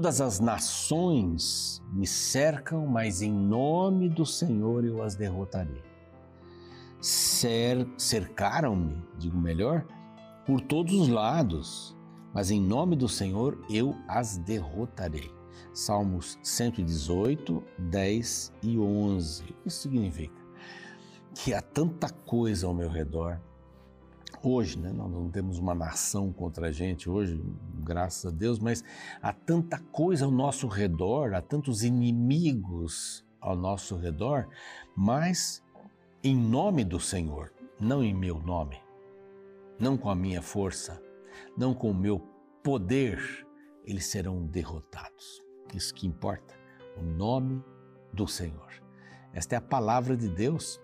Todas as nações me cercam, mas em nome do Senhor eu as derrotarei. Cer Cercaram-me, digo melhor, por todos os lados, mas em nome do Senhor eu as derrotarei. Salmos 118, 10 e 11. O que isso significa? Que há tanta coisa ao meu redor. Hoje, né, nós não temos uma nação contra a gente hoje, graças a Deus, mas há tanta coisa ao nosso redor, há tantos inimigos ao nosso redor, mas em nome do Senhor, não em meu nome, não com a minha força, não com o meu poder, eles serão derrotados. Isso que importa, o nome do Senhor. Esta é a palavra de Deus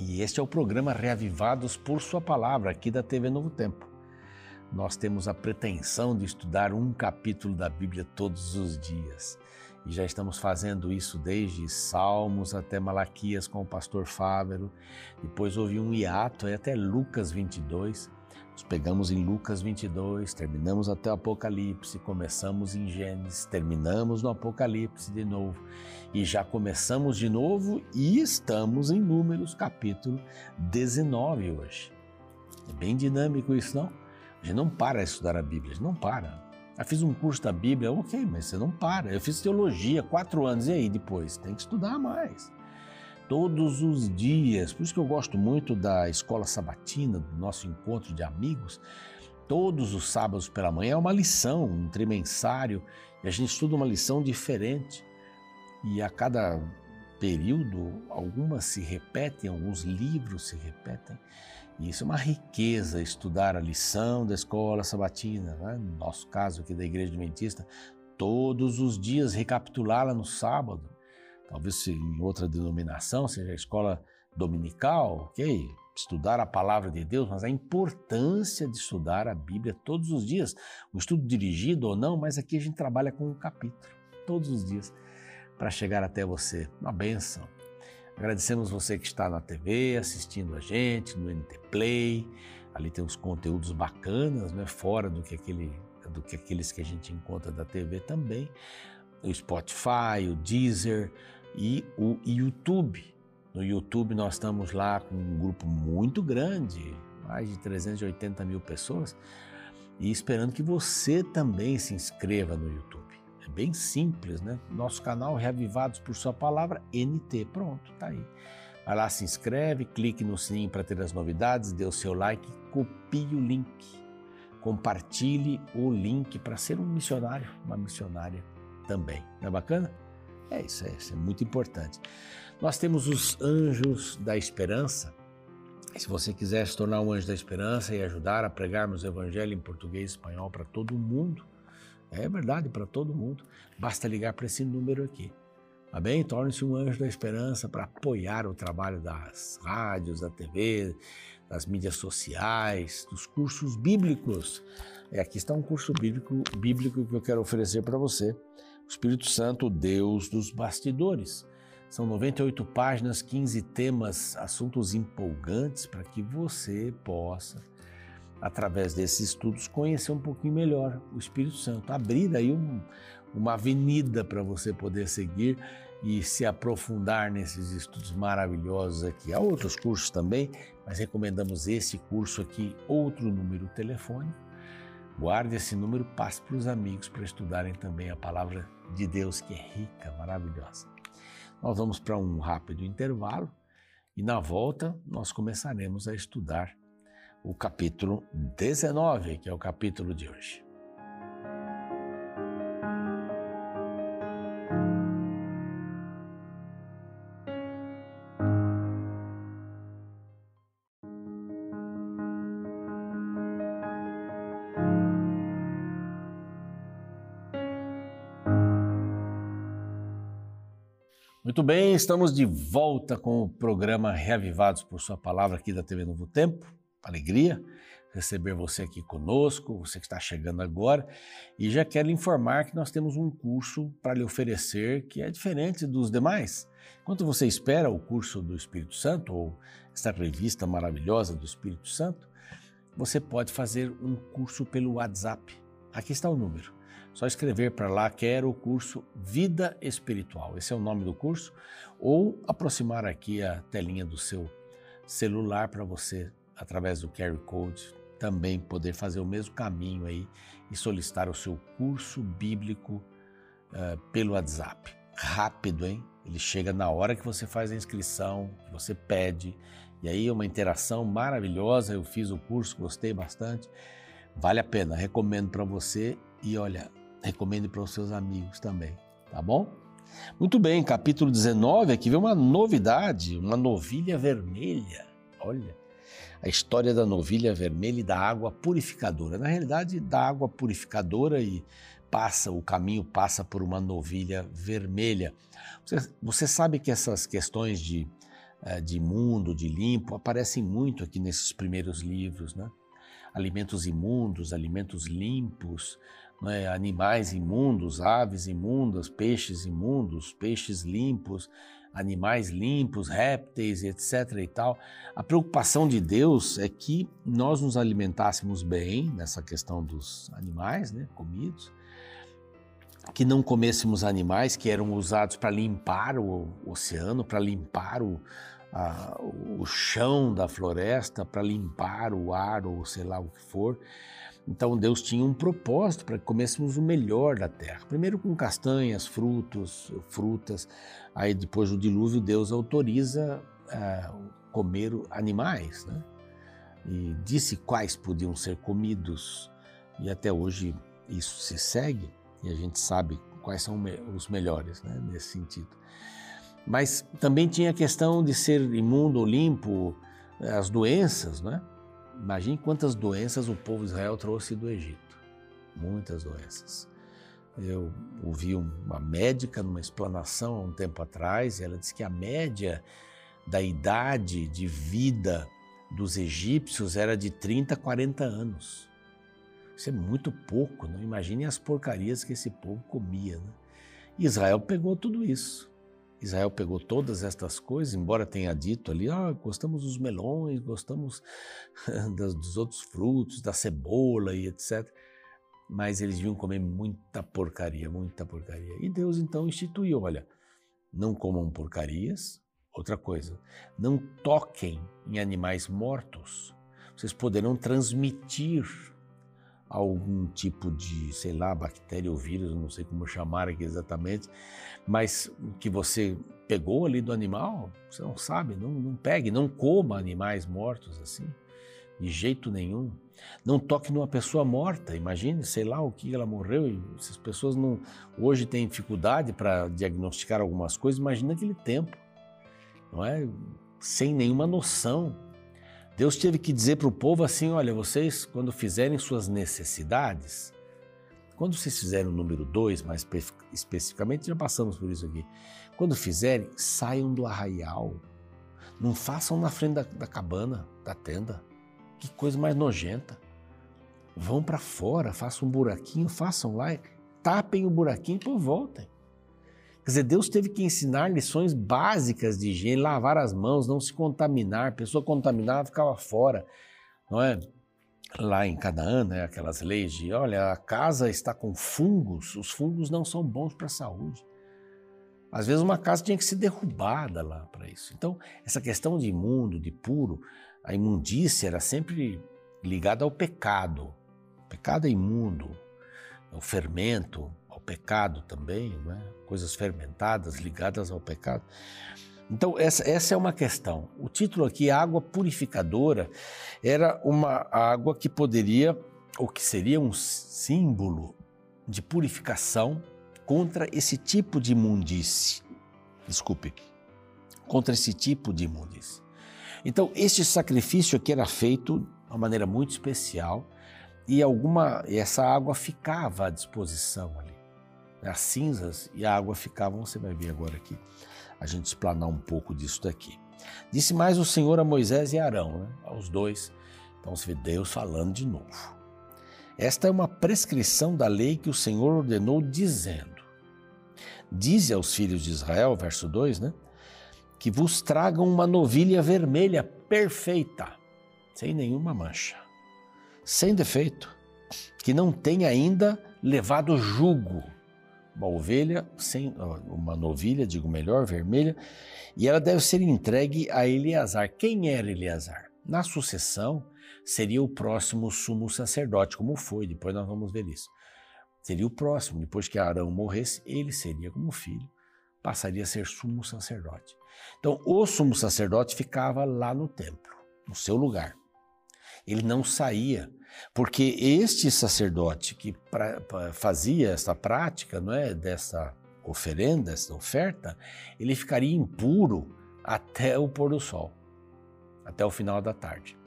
e este é o programa Reavivados por Sua Palavra, aqui da TV Novo Tempo. Nós temos a pretensão de estudar um capítulo da Bíblia todos os dias. E já estamos fazendo isso desde Salmos até Malaquias com o pastor Fávero. Depois houve um hiato até Lucas 22. Nós pegamos em Lucas 22, terminamos até o Apocalipse, começamos em Gênesis, terminamos no Apocalipse de novo e já começamos de novo e estamos em Números capítulo 19 hoje. É bem dinâmico isso, não? A gente não para de estudar a Bíblia, a gente não para. Eu fiz um curso da Bíblia, ok, mas você não para. Eu fiz teologia quatro anos, e aí depois? Tem que estudar mais todos os dias. Por isso que eu gosto muito da escola sabatina, do nosso encontro de amigos. Todos os sábados pela manhã é uma lição, um trimensário, e a gente estuda uma lição diferente. E a cada período, algumas se repetem, alguns livros se repetem. E isso é uma riqueza, estudar a lição da escola sabatina, né? no nosso caso aqui da Igreja Adventista, todos os dias recapitulá-la no sábado talvez em outra denominação, seja a escola dominical, ok? Estudar a palavra de Deus, mas a importância de estudar a Bíblia todos os dias. O estudo dirigido ou não, mas aqui a gente trabalha com um capítulo, todos os dias, para chegar até você. Uma benção. Agradecemos você que está na TV, assistindo a gente, no NT Play. Ali tem uns conteúdos bacanas, né? fora do que, aquele, do que aqueles que a gente encontra da TV também. O Spotify, o Deezer, e o YouTube. No YouTube nós estamos lá com um grupo muito grande, mais de 380 mil pessoas, e esperando que você também se inscreva no YouTube. É bem simples, né? Nosso canal Reavivados por Sua Palavra, NT. Pronto, tá aí. Vai lá, se inscreve, clique no sininho para ter as novidades, dê o seu like, copie o link, compartilhe o link para ser um missionário, uma missionária também. Não é bacana? É isso, é, isso é muito importante. Nós temos os anjos da esperança. Se você quiser se tornar um anjo da esperança e ajudar a pregarmos o evangelho em português e espanhol para todo mundo, é verdade, para todo mundo, basta ligar para esse número aqui. Tá bem? Torne-se um anjo da esperança para apoiar o trabalho das rádios, da TV, das mídias sociais, dos cursos bíblicos. E aqui está um curso bíblico, bíblico que eu quero oferecer para você o Espírito Santo, Deus dos bastidores. São 98 páginas, 15 temas, assuntos empolgantes para que você possa, através desses estudos, conhecer um pouquinho melhor o Espírito Santo, abrir aí um, uma avenida para você poder seguir e se aprofundar nesses estudos maravilhosos aqui. Há outros cursos também, mas recomendamos esse curso aqui, outro número telefônico Guarde esse número, passe para os amigos para estudarem também a palavra de Deus, que é rica, maravilhosa. Nós vamos para um rápido intervalo e na volta nós começaremos a estudar o capítulo 19, que é o capítulo de hoje. Muito bem, estamos de volta com o programa Reavivados por Sua Palavra aqui da TV Novo Tempo. Alegria receber você aqui conosco, você que está chegando agora. E já quero informar que nós temos um curso para lhe oferecer que é diferente dos demais. Enquanto você espera o curso do Espírito Santo ou esta revista maravilhosa do Espírito Santo, você pode fazer um curso pelo WhatsApp Aqui está o número. Só escrever para lá, quero o curso Vida Espiritual. Esse é o nome do curso. Ou aproximar aqui a telinha do seu celular para você, através do QR Code, também poder fazer o mesmo caminho aí e solicitar o seu curso bíblico uh, pelo WhatsApp. Rápido, hein? Ele chega na hora que você faz a inscrição, que você pede, e aí é uma interação maravilhosa. Eu fiz o curso, gostei bastante. Vale a pena, recomendo para você e olha, recomende para os seus amigos também, tá bom? Muito bem, capítulo 19, aqui vem uma novidade, uma novilha vermelha. Olha, a história da novilha vermelha e da água purificadora. Na realidade, da água purificadora e passa, o caminho passa por uma novilha vermelha. Você, você sabe que essas questões de, eh, de mundo, de limpo, aparecem muito aqui nesses primeiros livros, né? Alimentos imundos, alimentos limpos, né? animais imundos, aves imundas, peixes imundos, peixes limpos, animais limpos, répteis, etc. e tal. A preocupação de Deus é que nós nos alimentássemos bem nessa questão dos animais, né, comidos, que não comêssemos animais que eram usados para limpar o oceano, para limpar o, a, o chão da floresta, para limpar o ar ou sei lá o que for. Então Deus tinha um propósito para que comêssemos o melhor da terra. Primeiro com castanhas, frutos, frutas. Aí depois do dilúvio Deus autoriza é, comer animais, né? E disse quais podiam ser comidos. E até hoje isso se segue e a gente sabe quais são os melhores né, nesse sentido. Mas também tinha a questão de ser imundo ou limpo, eh, as doenças, né? Imagine quantas doenças o povo de Israel trouxe do Egito. Muitas doenças. Eu ouvi uma médica numa explanação há um tempo atrás, e ela disse que a média da idade de vida dos egípcios era de 30 a 40 anos. Isso é muito pouco, não? Imagine as porcarias que esse povo comia. Né? Israel pegou tudo isso. Israel pegou todas estas coisas, embora tenha dito ali, ah, gostamos dos melões, gostamos dos outros frutos, da cebola e etc. Mas eles iam comer muita porcaria, muita porcaria. E Deus então instituiu, olha, não comam porcarias. Outra coisa, não toquem em animais mortos. Vocês poderão transmitir algum tipo de, sei lá, bactéria ou vírus, não sei como chamar aqui exatamente, mas que você pegou ali do animal, você não sabe, não, não pegue, não coma animais mortos assim, de jeito nenhum. Não toque numa pessoa morta, imagine, sei lá o que ela morreu, e essas pessoas não, hoje têm dificuldade para diagnosticar algumas coisas, imagina aquele tempo, não é? Sem nenhuma noção Deus teve que dizer para o povo assim: olha, vocês, quando fizerem suas necessidades, quando vocês fizerem o número 2, mais especificamente, já passamos por isso aqui. Quando fizerem, saiam do arraial. Não façam na frente da, da cabana, da tenda. Que coisa mais nojenta. Vão para fora, façam um buraquinho, façam lá, tapem o buraquinho e voltem. Quer dizer, Deus teve que ensinar lições básicas de higiene, lavar as mãos, não se contaminar. Pessoa contaminada ficava fora, não é? Lá em Canaã, né, aquelas leis de, olha, a casa está com fungos, os fungos não são bons para a saúde. Às vezes uma casa tinha que ser derrubada lá para isso. Então, essa questão de imundo, de puro, a imundícia era sempre ligada ao pecado. O pecado é imundo, é o fermento, pecado também, né? coisas fermentadas ligadas ao pecado. Então, essa, essa é uma questão. O título aqui, Água Purificadora, era uma água que poderia, ou que seria um símbolo de purificação contra esse tipo de imundície. Desculpe, contra esse tipo de imundície. Então, este sacrifício aqui era feito de uma maneira muito especial e alguma essa água ficava à disposição ali as cinzas e a água ficavam, você vai ver agora aqui, a gente explanar um pouco disso daqui. Disse mais o Senhor a Moisés e Arão, né? aos dois. Então você vê Deus falando de novo. Esta é uma prescrição da lei que o Senhor ordenou, dizendo: Dize aos filhos de Israel, verso 2, né? Que vos tragam uma novilha vermelha perfeita, sem nenhuma mancha, sem defeito, que não tem ainda levado jugo. Uma ovelha, sem, uma novilha, digo melhor, vermelha, e ela deve ser entregue a Eleazar. Quem era Eleazar? Na sucessão, seria o próximo sumo sacerdote, como foi, depois nós vamos ver isso. Seria o próximo, depois que Arão morresse, ele seria como filho, passaria a ser sumo sacerdote. Então, o sumo sacerdote ficava lá no templo, no seu lugar. Ele não saía, porque este sacerdote que pra, pra, fazia essa prática, não é, dessa oferenda, essa oferta, ele ficaria impuro até o pôr do sol, até o final da tarde.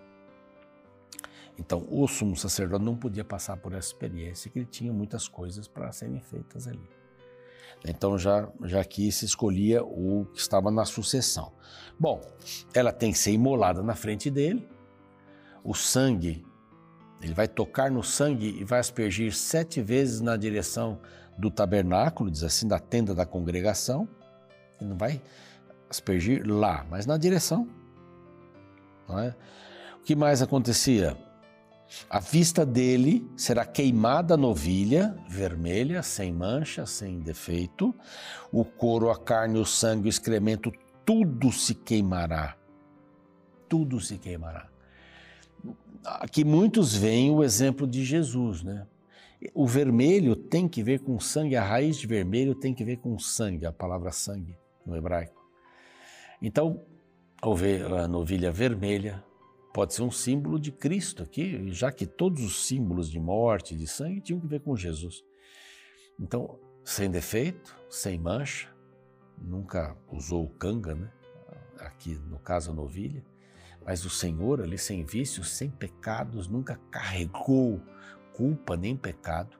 Então, o sumo sacerdote não podia passar por essa experiência, que ele tinha muitas coisas para serem feitas ali. Então, já, já aqui se escolhia o que estava na sucessão. Bom, ela tem que ser imolada na frente dele, o sangue, ele vai tocar no sangue e vai aspergir sete vezes na direção do tabernáculo, diz assim, da tenda da congregação. Ele não vai aspergir lá, mas na direção. É? O que mais acontecia? A vista dele será queimada novilha, vermelha, sem mancha, sem defeito. O couro, a carne, o sangue, o excremento, tudo se queimará. Tudo se queimará. Aqui muitos veem o exemplo de Jesus, né? O vermelho tem que ver com sangue, a raiz de vermelho tem que ver com sangue, a palavra sangue no hebraico. Então, a novilha vermelha pode ser um símbolo de Cristo aqui, já que todos os símbolos de morte, de sangue, tinham que ver com Jesus. Então, sem defeito, sem mancha, nunca usou canga, né? Aqui no caso a novilha, mas o Senhor ali sem vícios, sem pecados, nunca carregou culpa nem pecado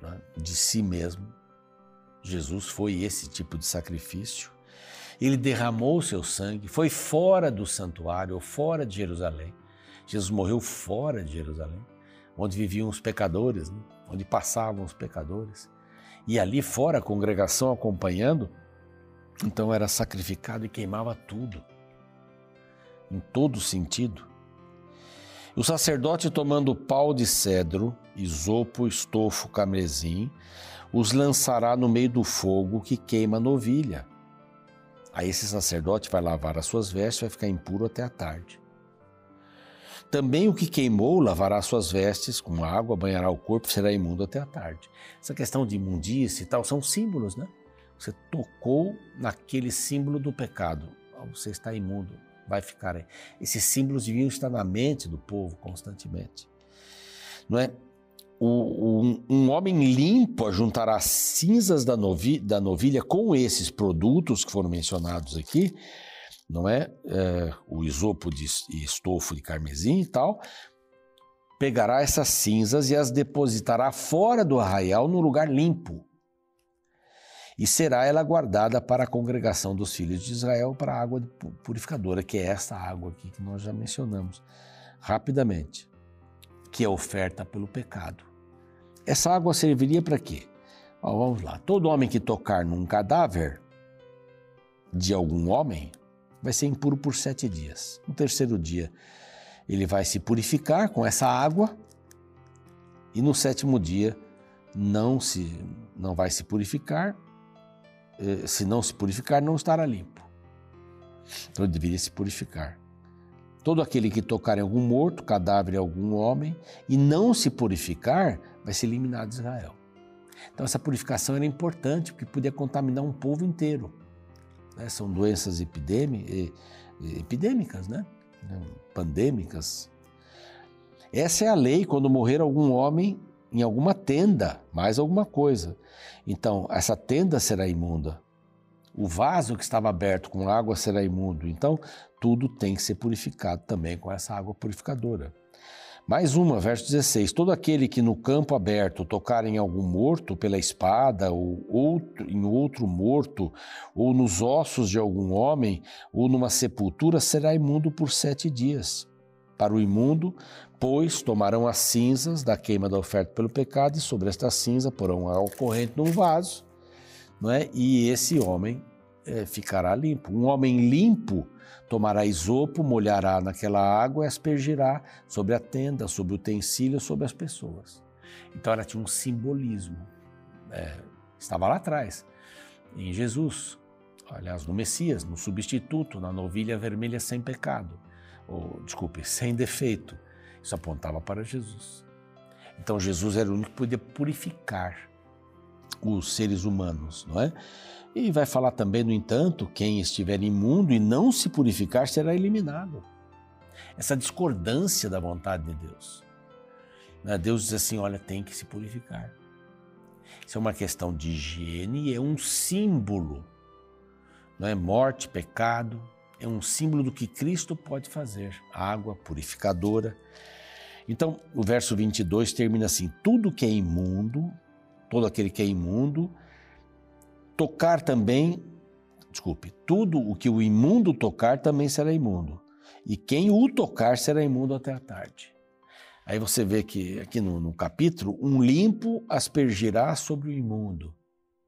né? de si mesmo. Jesus foi esse tipo de sacrifício ele derramou o seu sangue, foi fora do santuário, ou fora de Jerusalém. Jesus morreu fora de Jerusalém, onde viviam os pecadores, né? onde passavam os pecadores. E ali fora, a congregação acompanhando, então era sacrificado e queimava tudo, em todo sentido. O sacerdote, tomando pau de cedro, isopo, estofo, camesim, os lançará no meio do fogo que queima a novilha. Aí esse sacerdote vai lavar as suas vestes, vai ficar impuro até a tarde. Também o que queimou lavará suas vestes com água, banhará o corpo, será imundo até a tarde. Essa questão de imundície e tal são símbolos, né? Você tocou naquele símbolo do pecado, você está imundo, vai ficar aí. Esses símbolos deviam estar na mente do povo constantemente. Não é? o, um, um, homem limpo ajuntará cinzas da, novi, da novilha com esses produtos que foram mencionados aqui, não é? é o isopo de estofo de carmesim e tal, pegará essas cinzas e as depositará fora do arraial no lugar limpo. E será ela guardada para a congregação dos filhos de Israel para a água purificadora, que é essa água aqui que nós já mencionamos rapidamente que é oferta pelo pecado. Essa água serviria para quê? Vamos lá. Todo homem que tocar num cadáver de algum homem vai ser impuro por sete dias. No terceiro dia, ele vai se purificar com essa água e no sétimo dia não se não vai se purificar. Eh, se não se purificar, não estará limpo. Então ele deveria se purificar. Todo aquele que tocar em algum morto, cadáver de algum homem, e não se purificar, vai ser eliminado de Israel. Então, essa purificação era importante, porque podia contaminar um povo inteiro. Né? São doenças epidêmicas, né? pandêmicas. Essa é a lei quando morrer algum homem em alguma tenda, mais alguma coisa. Então, essa tenda será imunda. O vaso que estava aberto com água será imundo. Então, tudo tem que ser purificado também com essa água purificadora. Mais uma, verso 16: Todo aquele que no campo aberto tocar em algum morto pela espada, ou outro, em outro morto, ou nos ossos de algum homem, ou numa sepultura, será imundo por sete dias. Para o imundo, pois tomarão as cinzas da queima da oferta pelo pecado, e sobre esta cinza porão ao corrente num vaso, não é? e esse homem é, ficará limpo. Um homem limpo tomará isopo, molhará naquela água e aspergirá sobre a tenda, sobre o utensílio, sobre as pessoas. Então ela tinha um simbolismo. É, estava lá atrás, em Jesus, aliás, no Messias, no substituto, na novilha vermelha sem pecado, ou, desculpe, sem defeito. Isso apontava para Jesus. Então Jesus era o único que podia purificar os seres humanos, não é? E vai falar também, no entanto, quem estiver imundo e não se purificar será eliminado. Essa discordância da vontade de Deus. Né? Deus diz assim: olha, tem que se purificar. Isso é uma questão de higiene e é um símbolo. Não é morte, pecado, é um símbolo do que Cristo pode fazer. Água purificadora. Então, o verso 22 termina assim: tudo que é imundo, todo aquele que é imundo, tocar também, desculpe, tudo o que o imundo tocar também será imundo. E quem o tocar será imundo até a tarde. Aí você vê que aqui no, no capítulo, um limpo aspergirá sobre o imundo.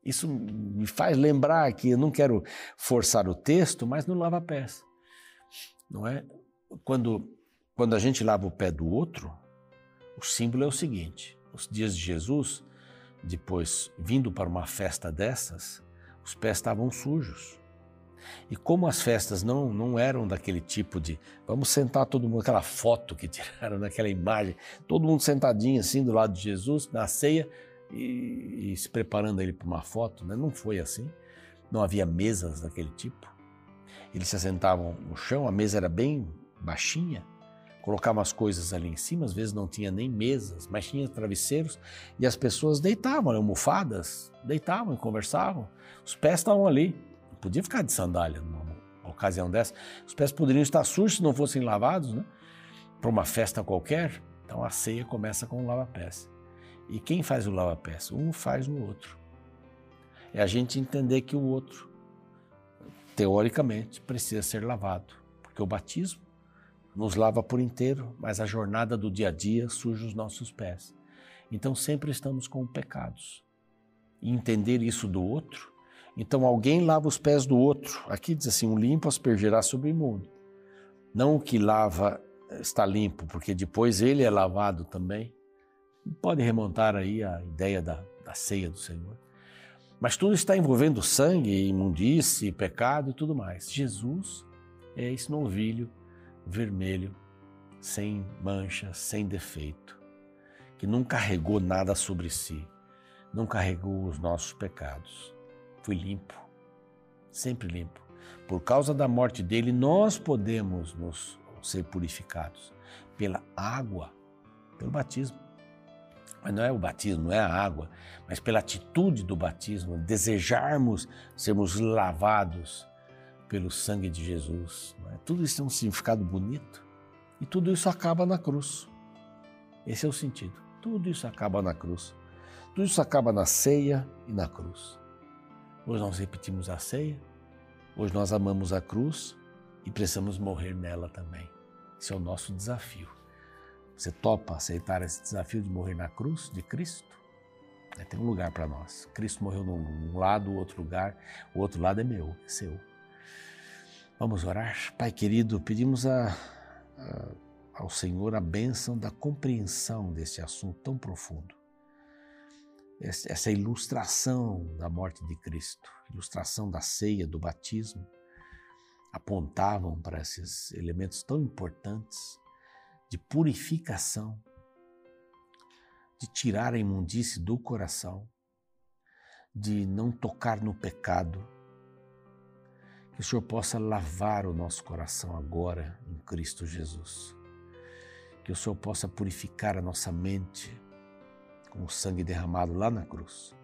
Isso me faz lembrar que eu não quero forçar o texto, mas no lava-pés. Não é? Quando, quando a gente lava o pé do outro, o símbolo é o seguinte: os dias de Jesus, depois vindo para uma festa dessas, os pés estavam sujos. E como as festas não, não eram daquele tipo de vamos sentar todo mundo, aquela foto que tiraram naquela imagem, todo mundo sentadinho assim do lado de Jesus na ceia e, e se preparando ele para uma foto, né? não foi assim. Não havia mesas daquele tipo. Eles se assentavam no chão, a mesa era bem baixinha, colocavam as coisas ali em cima, às vezes não tinha nem mesas, mas tinha travesseiros e as pessoas deitavam, almofadas, deitavam e conversavam. Os pés estavam ali, não podia ficar de sandália numa ocasião dessa. Os pés poderiam estar sujos se não fossem lavados, né? Para uma festa qualquer. Então a ceia começa com o lava-pés. E quem faz o lava-pés? Um faz no outro. É a gente entender que o outro, teoricamente, precisa ser lavado. Porque o batismo nos lava por inteiro, mas a jornada do dia a dia suja os nossos pés. Então sempre estamos com pecados. E entender isso do outro, então alguém lava os pés do outro. Aqui diz assim: um limpo aspergerá sobre o imundo. Não o que lava está limpo, porque depois ele é lavado também. Pode remontar aí a ideia da, da ceia do Senhor. Mas tudo está envolvendo sangue, imundície, pecado e tudo mais. Jesus é esse novilho vermelho, sem mancha, sem defeito, que não carregou nada sobre si, não carregou os nossos pecados. Foi limpo, sempre limpo. Por causa da morte dele, nós podemos nos ser purificados pela água, pelo batismo. Mas não é o batismo, não é a água, mas pela atitude do batismo, desejarmos sermos lavados pelo sangue de Jesus. É? Tudo isso tem um significado bonito e tudo isso acaba na cruz. Esse é o sentido. Tudo isso acaba na cruz. Tudo isso acaba na ceia e na cruz. Hoje nós repetimos a ceia, hoje nós amamos a cruz e precisamos morrer nela também. Esse é o nosso desafio. Você topa aceitar esse desafio de morrer na cruz de Cristo? É, tem um lugar para nós. Cristo morreu num lado, outro lugar, o outro lado é meu, é seu. Vamos orar? Pai querido, pedimos a, a, ao Senhor a bênção da compreensão desse assunto tão profundo. Essa ilustração da morte de Cristo, ilustração da ceia, do batismo, apontavam para esses elementos tão importantes de purificação, de tirar a imundície do coração, de não tocar no pecado, que o Senhor possa lavar o nosso coração agora em Cristo Jesus. Que o Senhor possa purificar a nossa mente com o sangue derramado lá na cruz.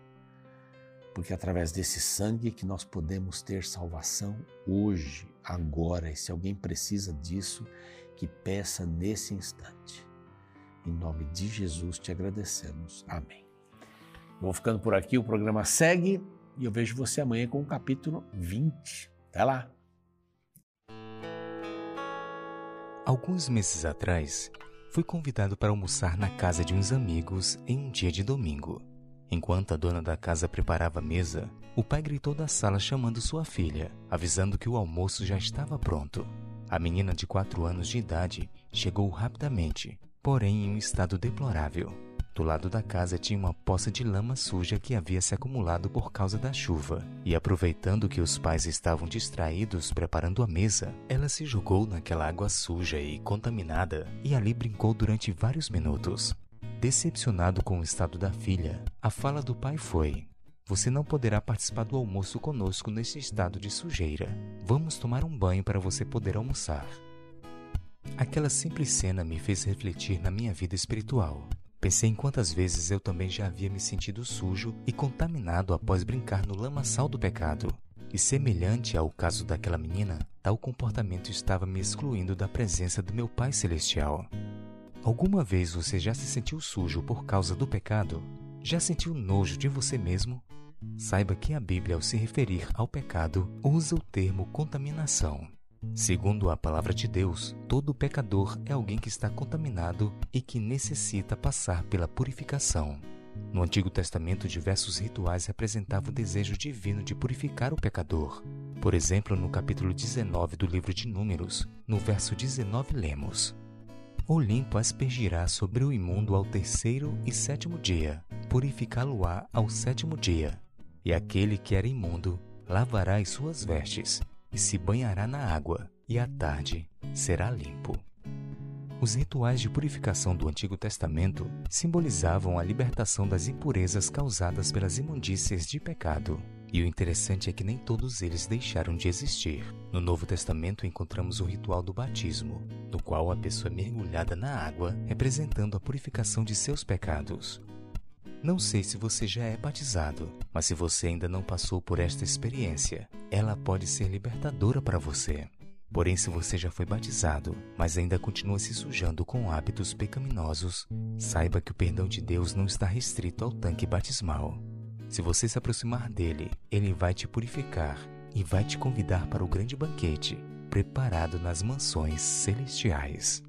Porque é através desse sangue que nós podemos ter salvação hoje, agora. E se alguém precisa disso, que peça nesse instante. Em nome de Jesus te agradecemos. Amém. Vou ficando por aqui, o programa segue e eu vejo você amanhã com o capítulo 20. Até lá! Alguns meses atrás, fui convidado para almoçar na casa de uns amigos em um dia de domingo. Enquanto a dona da casa preparava a mesa, o pai gritou da sala chamando sua filha, avisando que o almoço já estava pronto. A menina de quatro anos de idade chegou rapidamente, porém em um estado deplorável. Do lado da casa tinha uma poça de lama suja que havia se acumulado por causa da chuva, e aproveitando que os pais estavam distraídos preparando a mesa, ela se jogou naquela água suja e contaminada e ali brincou durante vários minutos. Decepcionado com o estado da filha, a fala do pai foi: Você não poderá participar do almoço conosco nesse estado de sujeira. Vamos tomar um banho para você poder almoçar. Aquela simples cena me fez refletir na minha vida espiritual. Pensei em quantas vezes eu também já havia me sentido sujo e contaminado após brincar no lamaçal do pecado. E semelhante ao caso daquela menina, tal comportamento estava me excluindo da presença do meu Pai Celestial. Alguma vez você já se sentiu sujo por causa do pecado? Já sentiu nojo de você mesmo? Saiba que a Bíblia, ao se referir ao pecado, usa o termo contaminação. Segundo a palavra de Deus, todo pecador é alguém que está contaminado e que necessita passar pela purificação. No Antigo Testamento, diversos rituais representavam o desejo divino de purificar o pecador. Por exemplo, no capítulo 19 do livro de Números, no verso 19, lemos: O limpo aspergirá sobre o imundo ao terceiro e sétimo dia, purificá-lo-á ao sétimo dia. E aquele que era imundo lavará as suas vestes e se banhará na água, e à tarde será limpo. Os rituais de purificação do Antigo Testamento simbolizavam a libertação das impurezas causadas pelas imundícias de pecado. E o interessante é que nem todos eles deixaram de existir. No Novo Testamento encontramos o ritual do batismo, no qual a pessoa é mergulhada na água, representando a purificação de seus pecados. Não sei se você já é batizado, mas se você ainda não passou por esta experiência, ela pode ser libertadora para você. Porém, se você já foi batizado, mas ainda continua se sujando com hábitos pecaminosos, saiba que o perdão de Deus não está restrito ao tanque batismal. Se você se aproximar dele, ele vai te purificar e vai te convidar para o grande banquete preparado nas mansões celestiais.